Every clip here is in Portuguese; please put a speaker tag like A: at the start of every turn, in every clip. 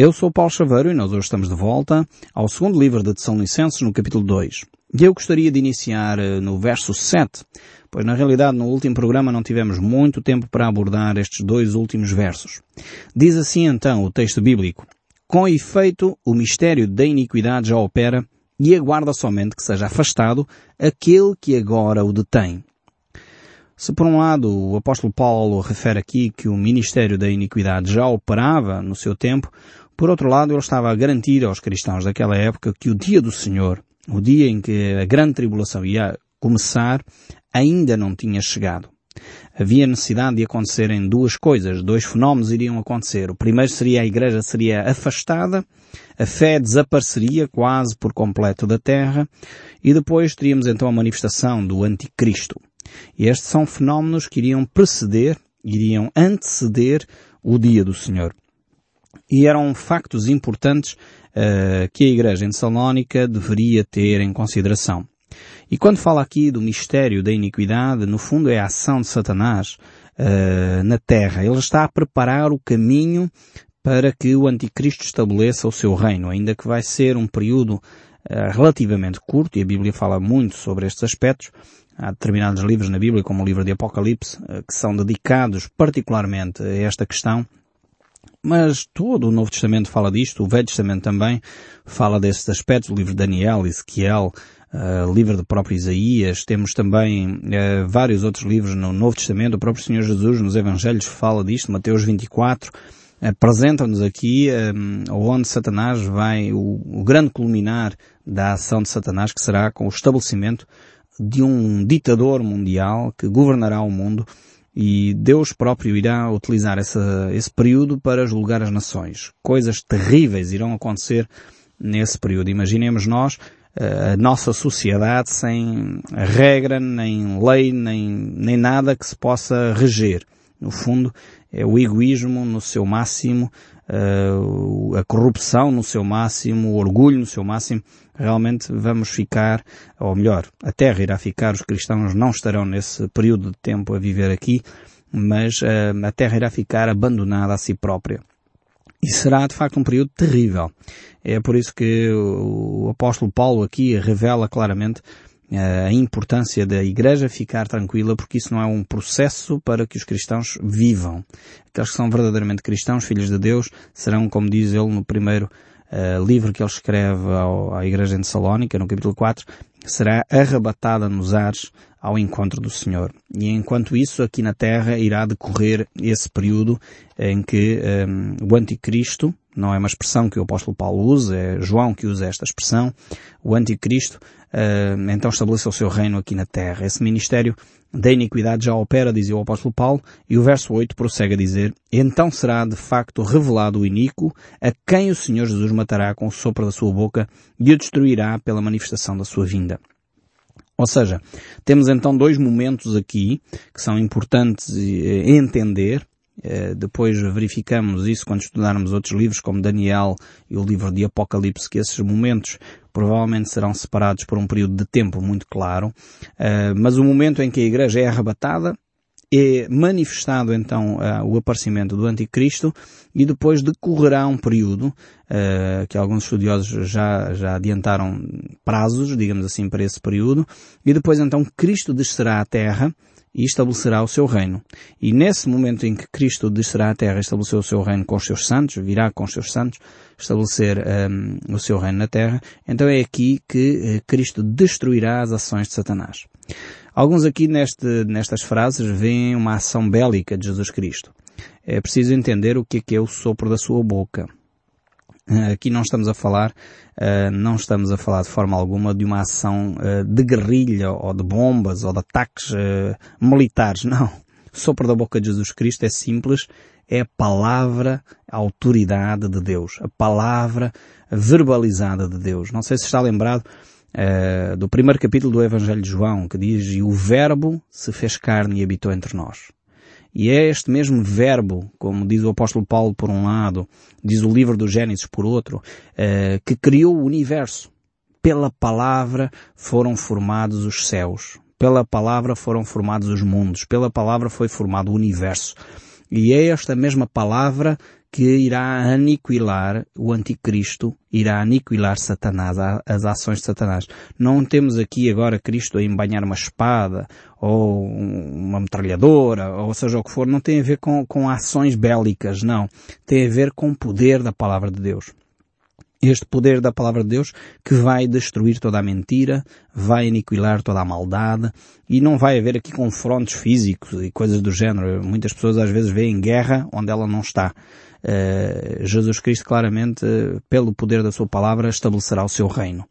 A: Eu sou Paulo Chaveiro e nós hoje estamos de volta ao segundo livro de Tessalonicenses no capítulo 2. E eu gostaria de iniciar eh, no verso 7, pois na realidade no último programa não tivemos muito tempo para abordar estes dois últimos versos. Diz assim então o texto bíblico, Com efeito, o mistério da iniquidade já opera e aguarda somente que seja afastado aquele que agora o detém. Se por um lado o apóstolo Paulo refere aqui que o ministério da iniquidade já operava no seu tempo, por outro lado ele estava a garantir aos cristãos daquela época que o dia do Senhor, o dia em que a grande tribulação ia começar, ainda não tinha chegado. Havia necessidade de acontecerem duas coisas, dois fenómenos iriam acontecer. O primeiro seria a igreja seria afastada, a fé desapareceria quase por completo da terra, e depois teríamos então a manifestação do anticristo. E estes são fenómenos que iriam preceder, iriam anteceder o dia do Senhor. E eram factos importantes uh, que a Igreja em Salónica deveria ter em consideração. E quando fala aqui do mistério da iniquidade, no fundo é a ação de Satanás uh, na terra. Ele está a preparar o caminho para que o anticristo estabeleça o seu reino, ainda que vai ser um período uh, relativamente curto, e a Bíblia fala muito sobre estes aspectos, Há determinados livros na Bíblia, como o livro de Apocalipse, que são dedicados particularmente a esta questão. Mas todo o Novo Testamento fala disto, o Velho Testamento também fala desses aspectos, o livro de Daniel, Ezequiel, uh, livro do próprio Isaías, temos também uh, vários outros livros no Novo Testamento, o próprio Senhor Jesus nos Evangelhos fala disto, Mateus 24, apresenta-nos aqui um, onde Satanás vai, o, o grande culminar da ação de Satanás, que será com o estabelecimento de um ditador mundial que governará o mundo e Deus próprio irá utilizar essa, esse período para julgar as nações. Coisas terríveis irão acontecer nesse período. Imaginemos nós eh, a nossa sociedade sem regra, nem lei, nem, nem nada que se possa reger. No fundo, é o egoísmo no seu máximo, uh, a corrupção no seu máximo, o orgulho no seu máximo, realmente vamos ficar, ou melhor, a Terra irá ficar, os cristãos não estarão nesse período de tempo a viver aqui, mas uh, a Terra irá ficar abandonada a si própria. E será de facto um período terrível. É por isso que o apóstolo Paulo aqui revela claramente a importância da Igreja ficar tranquila porque isso não é um processo para que os cristãos vivam. Aqueles que são verdadeiramente cristãos, filhos de Deus, serão, como diz ele no primeiro uh, livro que ele escreve ao, à Igreja de Salónica, no capítulo 4, será arrebatada nos ares ao encontro do Senhor. E enquanto isso, aqui na Terra irá decorrer esse período em que um, o Anticristo, não é uma expressão que o apóstolo Paulo usa, é João que usa esta expressão, o Anticristo, uh, então estabeleceu o seu reino aqui na terra. Esse ministério da iniquidade já opera, dizia o apóstolo Paulo, e o verso 8 prossegue a dizer, então será de facto revelado o iníquo, a quem o Senhor Jesus matará com o sopro da sua boca e o destruirá pela manifestação da sua vinda. Ou seja, temos então dois momentos aqui que são importantes eh, entender eh, depois verificamos isso quando estudarmos outros livros como Daniel e o livro de Apocalipse, que esses momentos provavelmente serão separados por um período de tempo muito claro, eh, mas o momento em que a igreja é arrebatada é manifestado então uh, o aparecimento do anticristo e depois decorrerá um período uh, que alguns estudiosos já, já adiantaram prazos, digamos assim, para esse período, e depois então Cristo descerá à terra e estabelecerá o seu reino. E nesse momento em que Cristo descerá à terra e estabeleceu o seu reino com os seus santos, virá com os seus santos, estabelecer um, o seu reino na terra, então é aqui que uh, Cristo destruirá as ações de Satanás. Alguns aqui neste, nestas frases veem uma ação bélica de Jesus Cristo. É preciso entender o que é que é o sopro da sua boca. Eh, aqui não estamos a falar, uh, não estamos a falar de forma alguma de uma ação uh, de guerrilha ou de bombas ou de ataques militares, não. O sopro da boca de Jesus Cristo é simples, é a palavra, a autoridade de Deus, a palavra verbalizada de Deus. Não sei se está lembrado do primeiro capítulo do Evangelho de João, que diz, e o verbo se fez carne e habitou entre nós. E é este mesmo verbo, como diz o apóstolo Paulo por um lado, diz o livro do Gênesis por outro, uh, que criou o universo. Pela palavra foram formados os céus. Pela palavra foram formados os mundos. Pela palavra foi formado o universo. E é esta mesma palavra que irá aniquilar o anticristo, irá aniquilar Satanás, as ações de Satanás. Não temos aqui agora Cristo a embanhar uma espada ou uma metralhadora, ou seja o que for, não tem a ver com, com ações bélicas, não. Tem a ver com o poder da palavra de Deus este poder da palavra de Deus que vai destruir toda a mentira, vai aniquilar toda a maldade e não vai haver aqui confrontos físicos e coisas do género. Muitas pessoas às vezes veem guerra onde ela não está. Uh, Jesus Cristo claramente, pelo poder da sua palavra, estabelecerá o seu reino.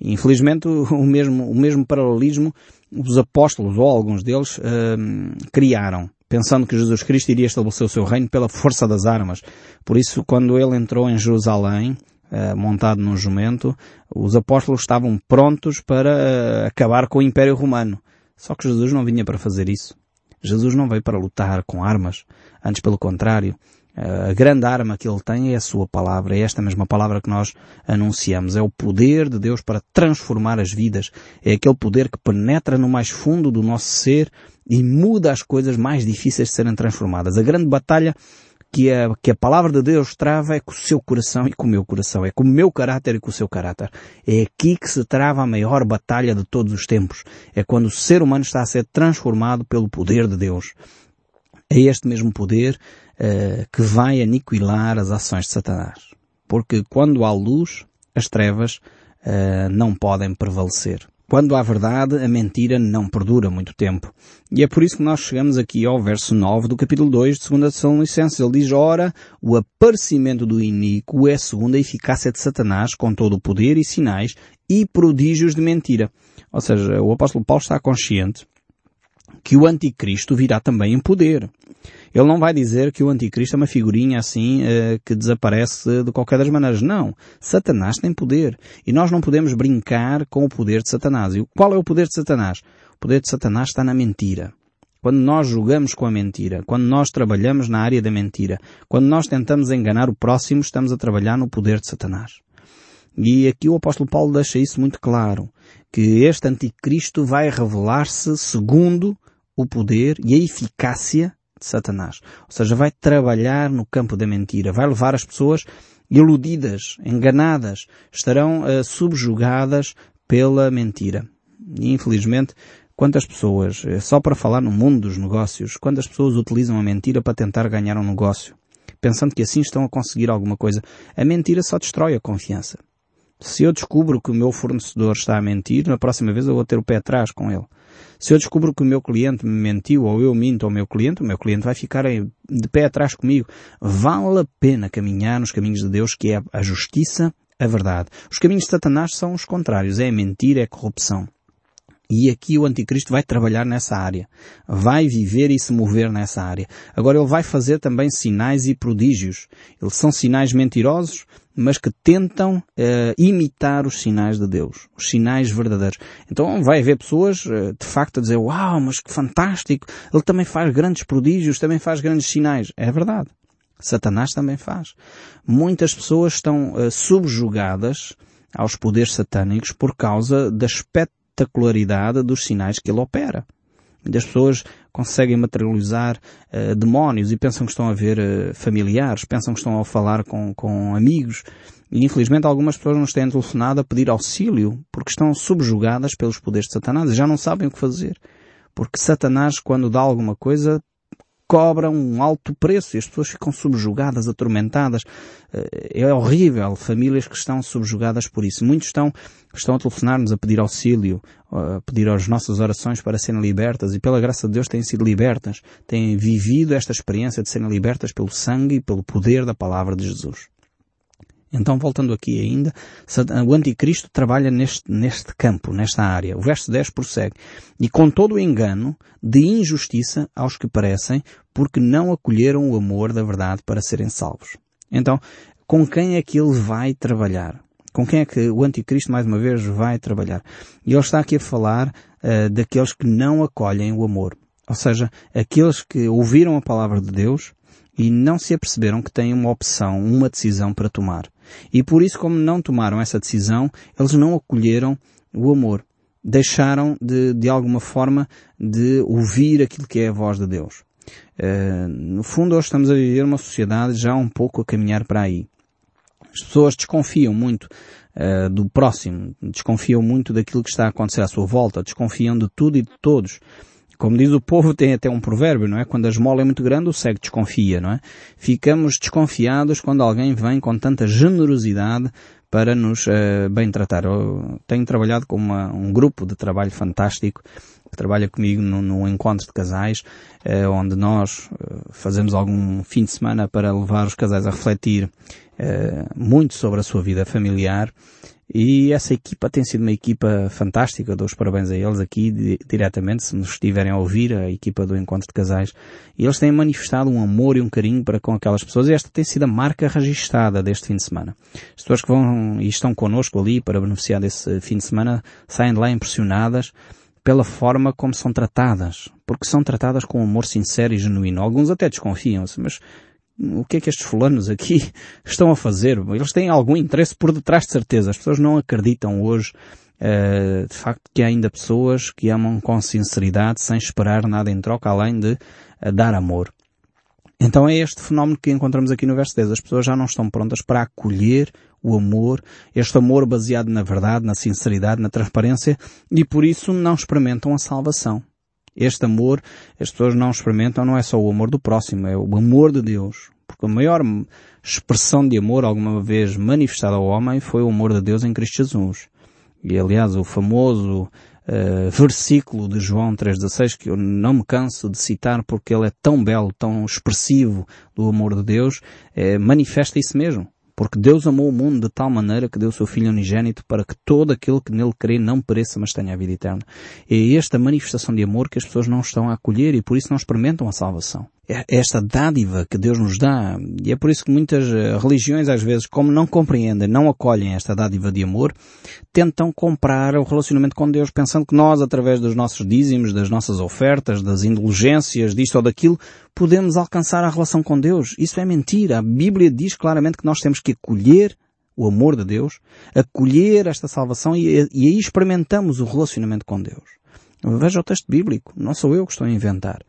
A: Infelizmente, o mesmo, o mesmo paralelismo os apóstolos, ou alguns deles, uh, criaram pensando que Jesus Cristo iria estabelecer o seu reino pela força das armas. Por isso, quando ele entrou em Jerusalém, eh, montado num jumento, os apóstolos estavam prontos para eh, acabar com o Império Romano. Só que Jesus não vinha para fazer isso. Jesus não veio para lutar com armas. Antes, pelo contrário, eh, a grande arma que ele tem é a sua palavra. É esta mesma palavra que nós anunciamos. É o poder de Deus para transformar as vidas. É aquele poder que penetra no mais fundo do nosso ser e muda as coisas mais difíceis de serem transformadas. A grande batalha que a, que a palavra de Deus trava é com o seu coração e com o meu coração, é com o meu caráter e com o seu caráter. É aqui que se trava a maior batalha de todos os tempos. É quando o ser humano está a ser transformado pelo poder de Deus. É este mesmo poder uh, que vai aniquilar as ações de Satanás. Porque quando há luz, as trevas uh, não podem prevalecer. Quando há verdade, a mentira não perdura muito tempo. E é por isso que nós chegamos aqui ao verso 9 do capítulo 2 de 2 Tessalonicenses. Ele diz, ora, o aparecimento do iníquo é segundo a eficácia de Satanás, com todo o poder e sinais e prodígios de mentira. Ou seja, o apóstolo Paulo está consciente que o anticristo virá também em poder. Ele não vai dizer que o anticristo é uma figurinha assim uh, que desaparece de qualquer das maneiras. Não. Satanás tem poder. E nós não podemos brincar com o poder de Satanás. E qual é o poder de Satanás? O poder de Satanás está na mentira. Quando nós jogamos com a mentira, quando nós trabalhamos na área da mentira, quando nós tentamos enganar o próximo, estamos a trabalhar no poder de Satanás. E aqui o apóstolo Paulo deixa isso muito claro, que este anticristo vai revelar-se segundo o poder e a eficácia de Satanás. Ou seja, vai trabalhar no campo da mentira, vai levar as pessoas iludidas, enganadas, estarão uh, subjugadas pela mentira. E infelizmente, quantas pessoas, eh, só para falar no mundo dos negócios, quantas pessoas utilizam a mentira para tentar ganhar um negócio, pensando que assim estão a conseguir alguma coisa. A mentira só destrói a confiança. Se eu descubro que o meu fornecedor está a mentir, na próxima vez eu vou ter o pé atrás com ele. Se eu descubro que o meu cliente me mentiu ou eu minto ao meu cliente, o meu cliente vai ficar de pé atrás comigo. Vale a pena caminhar nos caminhos de Deus, que é a justiça, a verdade. Os caminhos de Satanás são os contrários. É a mentira, é a corrupção. E aqui o anticristo vai trabalhar nessa área. Vai viver e se mover nessa área. Agora ele vai fazer também sinais e prodígios. Eles são sinais mentirosos, mas que tentam uh, imitar os sinais de Deus, os sinais verdadeiros. Então vai haver pessoas, uh, de facto, a dizer, uau, mas que fantástico, ele também faz grandes prodígios, também faz grandes sinais. É verdade. Satanás também faz. Muitas pessoas estão uh, subjugadas aos poderes satânicos por causa da espetacularidade dos sinais que ele opera. Muitas pessoas conseguem materializar uh, demónios e pensam que estão a ver uh, familiares, pensam que estão a falar com, com amigos. E infelizmente algumas pessoas nos têm telefonado a pedir auxílio porque estão subjugadas pelos poderes de Satanás e já não sabem o que fazer. Porque Satanás, quando dá alguma coisa, cobra um alto preço e as pessoas ficam subjugadas, atormentadas. Eh, é horrível. Famílias que estão subjugadas por isso. Muitos estão, estão a telefonar-nos a pedir auxílio, a pedir as nossas orações para serem libertas e pela graça de Deus têm sido libertas. Têm vivido esta experiência de serem libertas pelo sangue e pelo poder da palavra de Jesus. Então, voltando aqui ainda, o anticristo trabalha neste, neste campo, nesta área. O verso 10 prossegue. E com todo o engano de injustiça aos que parecem, porque não acolheram o amor da verdade para serem salvos. Então, com quem é que ele vai trabalhar? Com quem é que o anticristo, mais uma vez, vai trabalhar? E ele está aqui a falar uh, daqueles que não acolhem o amor. Ou seja, aqueles que ouviram a palavra de Deus, e não se aperceberam que têm uma opção, uma decisão para tomar. E por isso, como não tomaram essa decisão, eles não acolheram o amor. Deixaram de, de alguma forma, de ouvir aquilo que é a voz de Deus. Uh, no fundo, hoje estamos a viver uma sociedade já um pouco a caminhar para aí. As pessoas desconfiam muito uh, do próximo, desconfiam muito daquilo que está a acontecer à sua volta, desconfiam de tudo e de todos. Como diz o povo, tem até um provérbio, não é? Quando a esmola é muito grande, o cego desconfia, não é? Ficamos desconfiados quando alguém vem com tanta generosidade para nos uh, bem tratar. Eu tenho trabalhado com uma, um grupo de trabalho fantástico que trabalha comigo no encontro de casais, uh, onde nós uh, fazemos algum fim de semana para levar os casais a refletir muito sobre a sua vida familiar e essa equipa tem sido uma equipa fantástica, dou os parabéns a eles aqui diretamente, se nos estiverem a ouvir, a equipa do Encontro de Casais. E eles têm manifestado um amor e um carinho para com aquelas pessoas e esta tem sido a marca registada deste fim de semana. As pessoas que vão e estão connosco ali para beneficiar desse fim de semana saem de lá impressionadas pela forma como são tratadas, porque são tratadas com um amor sincero e genuíno. Alguns até desconfiam-se, mas o que é que estes fulanos aqui estão a fazer? Eles têm algum interesse por detrás de certeza. As pessoas não acreditam hoje, uh, de facto, que há ainda pessoas que amam com sinceridade, sem esperar nada em troca, além de uh, dar amor. Então é este fenómeno que encontramos aqui no verso 10. As pessoas já não estão prontas para acolher o amor, este amor baseado na verdade, na sinceridade, na transparência, e por isso não experimentam a salvação. Este amor, as pessoas não experimentam, não é só o amor do próximo, é o amor de Deus. A maior expressão de amor alguma vez manifestada ao homem foi o amor de Deus em Cristo Jesus. E aliás, o famoso uh, versículo de João 3,16 que eu não me canso de citar porque ele é tão belo, tão expressivo do amor de Deus, uh, manifesta isso mesmo. Porque Deus amou o mundo de tal maneira que deu o seu Filho unigênito para que todo aquele que nele crê não pereça, mas tenha a vida eterna. É esta manifestação de amor que as pessoas não estão a acolher e por isso não experimentam a salvação. É esta dádiva que Deus nos dá. E é por isso que muitas eh, religiões, às vezes, como não compreendem, não acolhem esta dádiva de amor, tentam comprar o relacionamento com Deus, pensando que nós, através dos nossos dízimos, das nossas ofertas, das indulgências, disto ou daquilo, podemos alcançar a relação com Deus. Isso é mentira. A Bíblia diz claramente que nós temos que acolher o amor de Deus, acolher esta salvação e, e aí experimentamos o relacionamento com Deus. Veja o texto bíblico. Não sou eu que estou a inventar.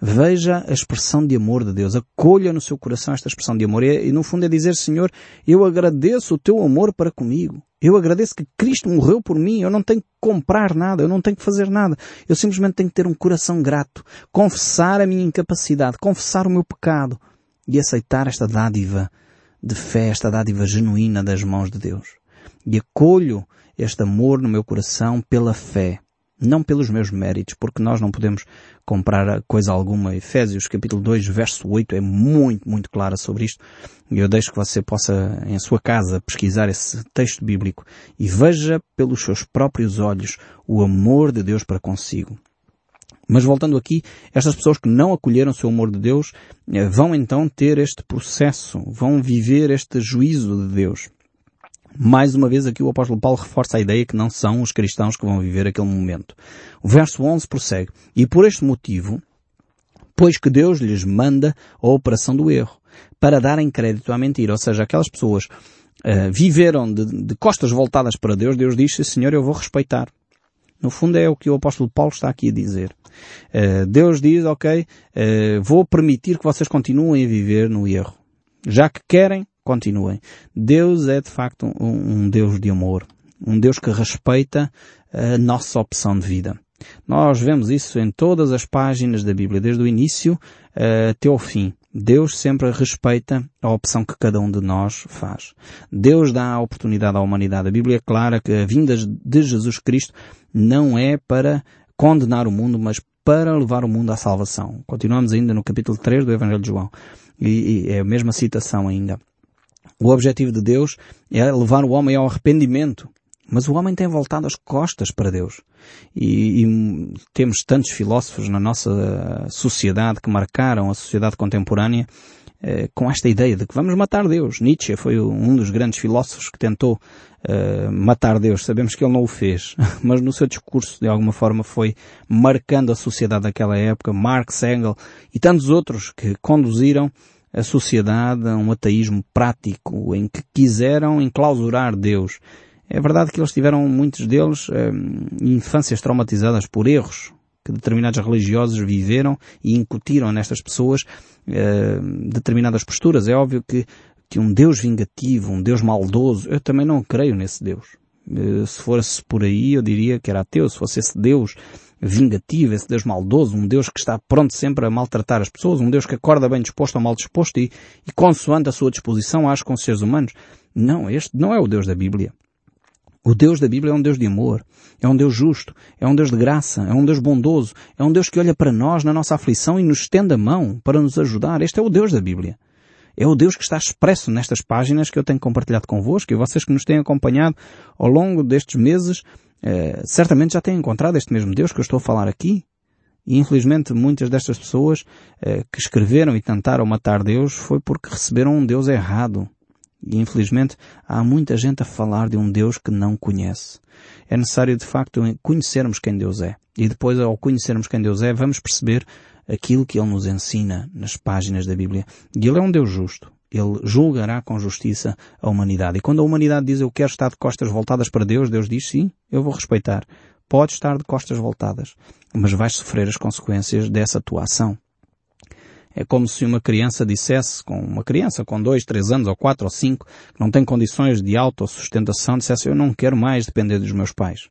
A: Veja a expressão de amor de Deus. Acolha no seu coração esta expressão de amor. E, no fundo é dizer, Senhor, eu agradeço o teu amor para comigo. Eu agradeço que Cristo morreu por mim. Eu não tenho que comprar nada. Eu não tenho que fazer nada. Eu simplesmente tenho que ter um coração grato. Confessar a minha incapacidade. Confessar o meu pecado. E aceitar esta dádiva de fé, esta dádiva genuína das mãos de Deus. E acolho este amor no meu coração pela fé não pelos meus méritos, porque nós não podemos comprar coisa alguma. Efésios capítulo 2 verso 8 é muito, muito clara sobre isto. E eu deixo que você possa, em sua casa, pesquisar esse texto bíblico e veja pelos seus próprios olhos o amor de Deus para consigo. Mas voltando aqui, estas pessoas que não acolheram o seu amor de Deus eh, vão então ter este processo, vão viver este juízo de Deus. Mais uma vez aqui o apóstolo Paulo reforça a ideia que não são os cristãos que vão viver aquele momento. O verso 11 prossegue. E por este motivo, pois que Deus lhes manda a operação do erro, para darem crédito à mentira. Ou seja, aquelas pessoas uh, viveram de, de, costas voltadas para Deus, Deus disse, Senhor, eu vou respeitar. No fundo é o que o apóstolo Paulo está aqui a dizer. Uh, Deus diz, ok, uh, vou permitir que vocês continuem a viver no erro. Já que querem, continuem. Deus é de facto um, um Deus de amor, um Deus que respeita a nossa opção de vida. Nós vemos isso em todas as páginas da Bíblia, desde o início uh, até o fim. Deus sempre respeita a opção que cada um de nós faz. Deus dá a oportunidade à humanidade. A Bíblia é clara que a vinda de Jesus Cristo não é para condenar o mundo, mas para levar o mundo à salvação. Continuamos ainda no capítulo 3 do Evangelho de João. E, e é a mesma citação ainda. O objetivo de Deus é levar o homem ao arrependimento. Mas o homem tem voltado as costas para Deus. E, e, temos tantos filósofos na nossa sociedade que marcaram a sociedade contemporânea eh, com esta ideia de que vamos matar Deus. Nietzsche foi um dos grandes filósofos que tentou eh, matar Deus. Sabemos que ele não o fez, mas no seu discurso de alguma forma foi marcando a sociedade daquela época. Marx, Engels e tantos outros que conduziram a sociedade a um ateísmo prático, em que quiseram enclausurar Deus. É verdade que eles tiveram, muitos deles, hum, infâncias traumatizadas por erros que determinados religiosos viveram e incutiram nestas pessoas uh, determinadas posturas. É óbvio que, que um Deus vingativo, um Deus maldoso, eu também não creio nesse Deus. Uh, se fosse por aí, eu diria que era ateu. Se fosse esse Deus vingativo, esse Deus maldoso, um Deus que está pronto sempre a maltratar as pessoas, um Deus que acorda bem disposto ou mal disposto e, e consoante a sua disposição age com os seres humanos. Não, este não é o Deus da Bíblia. O Deus da Bíblia é um Deus de amor, é um Deus justo, é um Deus de graça, é um Deus bondoso, é um Deus que olha para nós na nossa aflição e nos estende a mão para nos ajudar. Este é o Deus da Bíblia. É o Deus que está expresso nestas páginas que eu tenho compartilhado convosco e vocês que nos têm acompanhado ao longo destes meses, eh, certamente já têm encontrado este mesmo Deus que eu estou a falar aqui. E infelizmente muitas destas pessoas eh, que escreveram e tentaram matar Deus foi porque receberam um Deus errado. E infelizmente há muita gente a falar de um Deus que não conhece. É necessário de facto conhecermos quem Deus é. E depois ao conhecermos quem Deus é, vamos perceber aquilo que Ele nos ensina nas páginas da Bíblia. E Ele é um Deus justo. Ele julgará com justiça a humanidade. E quando a humanidade diz eu quero estar de costas voltadas para Deus, Deus diz sim, eu vou respeitar. Pode estar de costas voltadas, mas vais sofrer as consequências dessa tua ação. É como se uma criança dissesse, com uma criança com dois, três anos, ou quatro, ou cinco, que não tem condições de autossustentação, dissesse eu não quero mais depender dos meus pais.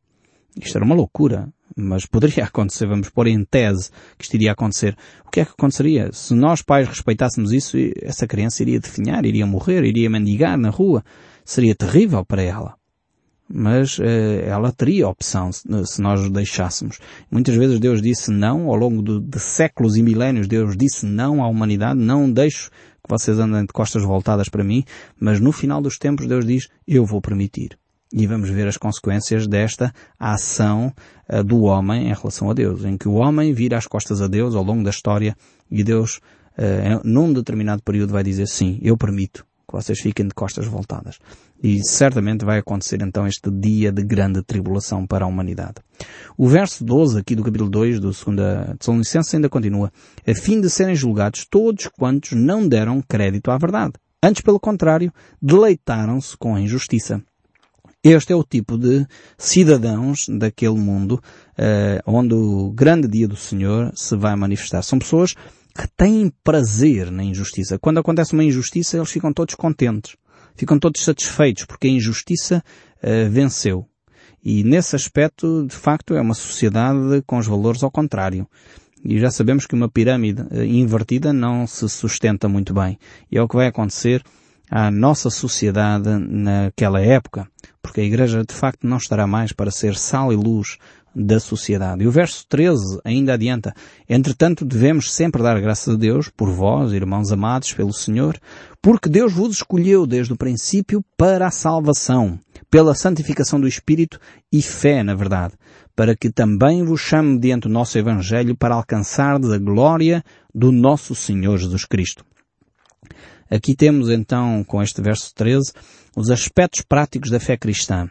A: Isto era uma loucura, mas poderia acontecer, vamos pôr em tese que isto iria acontecer. O que é que aconteceria? Se nós pais respeitássemos isso, essa criança iria definhar, iria morrer, iria mendigar na rua. Seria terrível para ela mas eh, ela teria opção se, se nós deixássemos. Muitas vezes Deus disse não, ao longo de, de, séculos e milénios Deus disse não à humanidade, não deixo que vocês andem de costas voltadas para mim, mas no final dos tempos Deus diz, eu vou permitir. E vamos ver as consequências desta ação uh, do homem em relação a Deus, em que o homem vira as costas a Deus ao longo da história e Deus, uh, num determinado período vai dizer sim, eu permito que vocês fiquem de costas voltadas. E certamente vai acontecer então este dia de grande tribulação para a humanidade. O verso 12 aqui do capítulo 2 do 2 Tessalonicenses ainda continua, a fim de serem julgados todos quantos não deram crédito à verdade. Antes, pelo contrário, deleitaram-se com a injustiça. Este é o tipo de cidadãos daquele mundo uh, onde o grande dia do Senhor se vai manifestar. São pessoas que têm prazer na injustiça. Quando acontece uma injustiça, eles ficam todos contentes. Ficam todos satisfeitos porque a injustiça uh, venceu. E nesse aspecto, de facto, é uma sociedade com os valores ao contrário. E já sabemos que uma pirâmide uh, invertida não se sustenta muito bem. E é o que vai acontecer à nossa sociedade naquela época, porque a Igreja de facto não estará mais para ser sal e luz da sociedade. E o verso 13 ainda adianta, entretanto devemos sempre dar graças a Deus por vós, irmãos amados pelo Senhor, porque Deus vos escolheu desde o princípio para a salvação, pela santificação do Espírito e fé na verdade, para que também vos chame diante do nosso Evangelho para alcançardes a glória do nosso Senhor Jesus Cristo. Aqui temos então, com este verso 13, os aspectos práticos da fé cristã.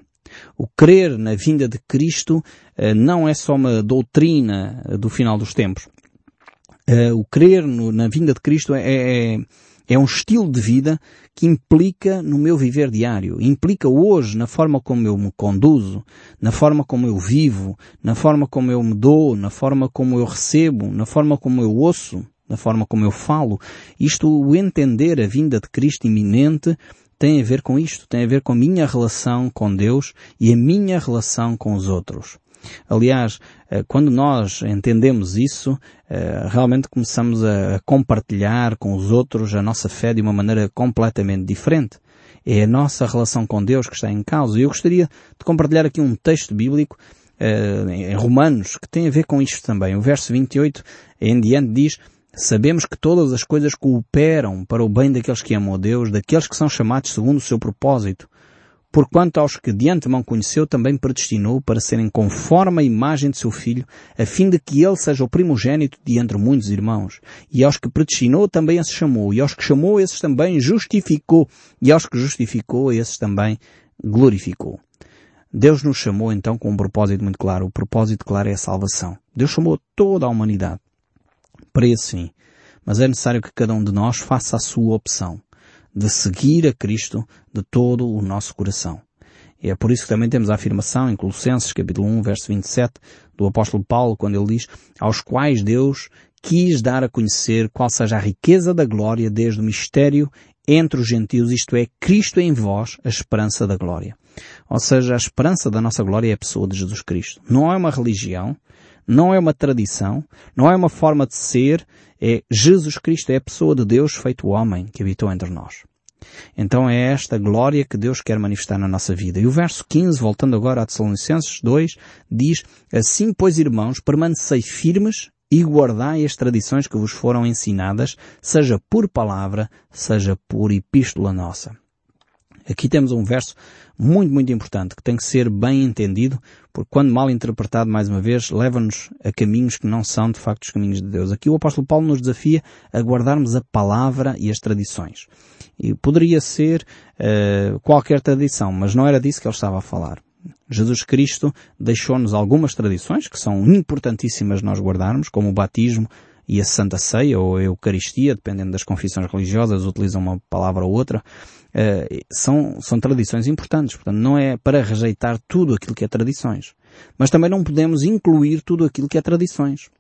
A: O crer na vinda de Cristo eh, não é só uma doutrina eh, do final dos tempos. Eh, o crer na vinda de Cristo é, é, é um estilo de vida que implica no meu viver diário, implica hoje na forma como eu me conduzo, na forma como eu vivo, na forma como eu me dou, na forma como eu recebo, na forma como eu ouço, na forma como eu falo. Isto, o entender a vinda de Cristo iminente, tem a ver com isto, tem a ver com a minha relação com Deus e a minha relação com os outros. Aliás, eh, quando nós entendemos isso, eh, realmente começamos a compartilhar com os outros a nossa fé de uma maneira completamente diferente. É a nossa relação com Deus que está em causa. E eu gostaria de compartilhar aqui um texto bíblico eh, em Romanos que tem a ver com isto também. O verso 28 em diante diz Sabemos que todas as coisas cooperam para o bem daqueles que amam a Deus, daqueles que são chamados segundo o seu propósito. Porquanto aos que de antemão conheceu também predestinou para serem conforme a imagem de seu filho, a fim de que ele seja o primogênito de entre muitos irmãos. E aos que predestinou também esses chamou, e aos que chamou esses também justificou, e aos que justificou esses também glorificou. Deus nos chamou então com um propósito muito claro. O propósito claro é a salvação. Deus chamou toda a humanidade fim. Mas é necessário que cada um de nós faça a sua opção de seguir a Cristo de todo o nosso coração. E é por isso que também temos a afirmação em Colossenses capítulo 1, verso 27, do apóstolo Paulo, quando ele diz, aos quais Deus quis dar a conhecer qual seja a riqueza da glória desde o mistério entre os gentios, isto é, Cristo em vós, a esperança da glória. Ou seja, a esperança da nossa glória é a pessoa de Jesus Cristo. Não é uma religião, não é uma tradição, não é uma forma de ser, é Jesus Cristo, é a pessoa de Deus feito homem que habitou entre nós. Então é esta glória que Deus quer manifestar na nossa vida. E o verso 15, voltando agora a Tessalonicenses 2, diz, Assim, pois, irmãos, permanecei firmes e guardai as tradições que vos foram ensinadas, seja por palavra, seja por epístola nossa. Aqui temos um verso muito, muito importante que tem que ser bem entendido, porque quando mal interpretado, mais uma vez, leva-nos a caminhos que não são de facto os caminhos de Deus. Aqui o apóstolo Paulo nos desafia a guardarmos a palavra e as tradições. E poderia ser uh, qualquer tradição, mas não era disso que ele estava a falar. Jesus Cristo deixou-nos algumas tradições que são importantíssimas nós guardarmos, como o batismo e a Santa Ceia ou a Eucaristia, dependendo das confissões religiosas, utilizam uma palavra ou outra. Uh, são, são tradições importantes. Portanto, não é para rejeitar tudo aquilo que é tradições. Mas também não podemos incluir tudo aquilo que é tradições.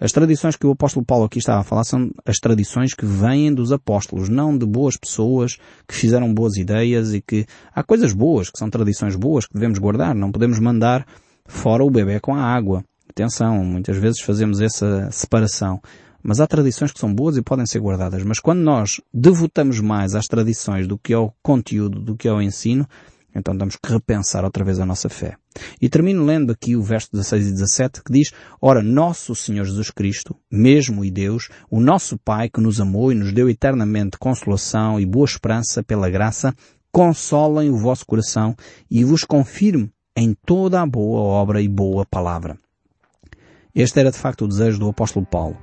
A: As tradições que o apóstolo Paulo aqui estava a falar são as tradições que vêm dos apóstolos, não de boas pessoas que fizeram boas ideias e que há coisas boas, que são tradições boas que devemos guardar. Não podemos mandar fora o bebê com a água. Atenção, muitas vezes fazemos essa separação. Mas há tradições que são boas e podem ser guardadas. Mas quando nós devotamos mais às tradições do que ao conteúdo, do que ao ensino, então temos que repensar outra vez a nossa fé. E termino lendo aqui o verso 16 e 17 que diz, Ora, nosso Senhor Jesus Cristo, mesmo e Deus, o nosso Pai que nos amou e nos deu eternamente consolação e boa esperança pela graça, consolem o vosso coração e vos confirme em toda a boa obra e boa palavra. Este era de facto o desejo do apóstolo Paulo,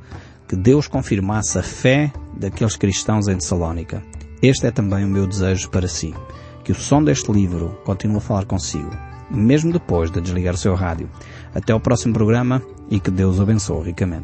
A: que Deus confirmasse a fé daqueles cristãos em Tessalónica. Este é também o meu desejo para si que o som deste livro continue a falar consigo, mesmo depois de desligar o seu rádio. Até ao próximo programa e que Deus o abençoe ricamente.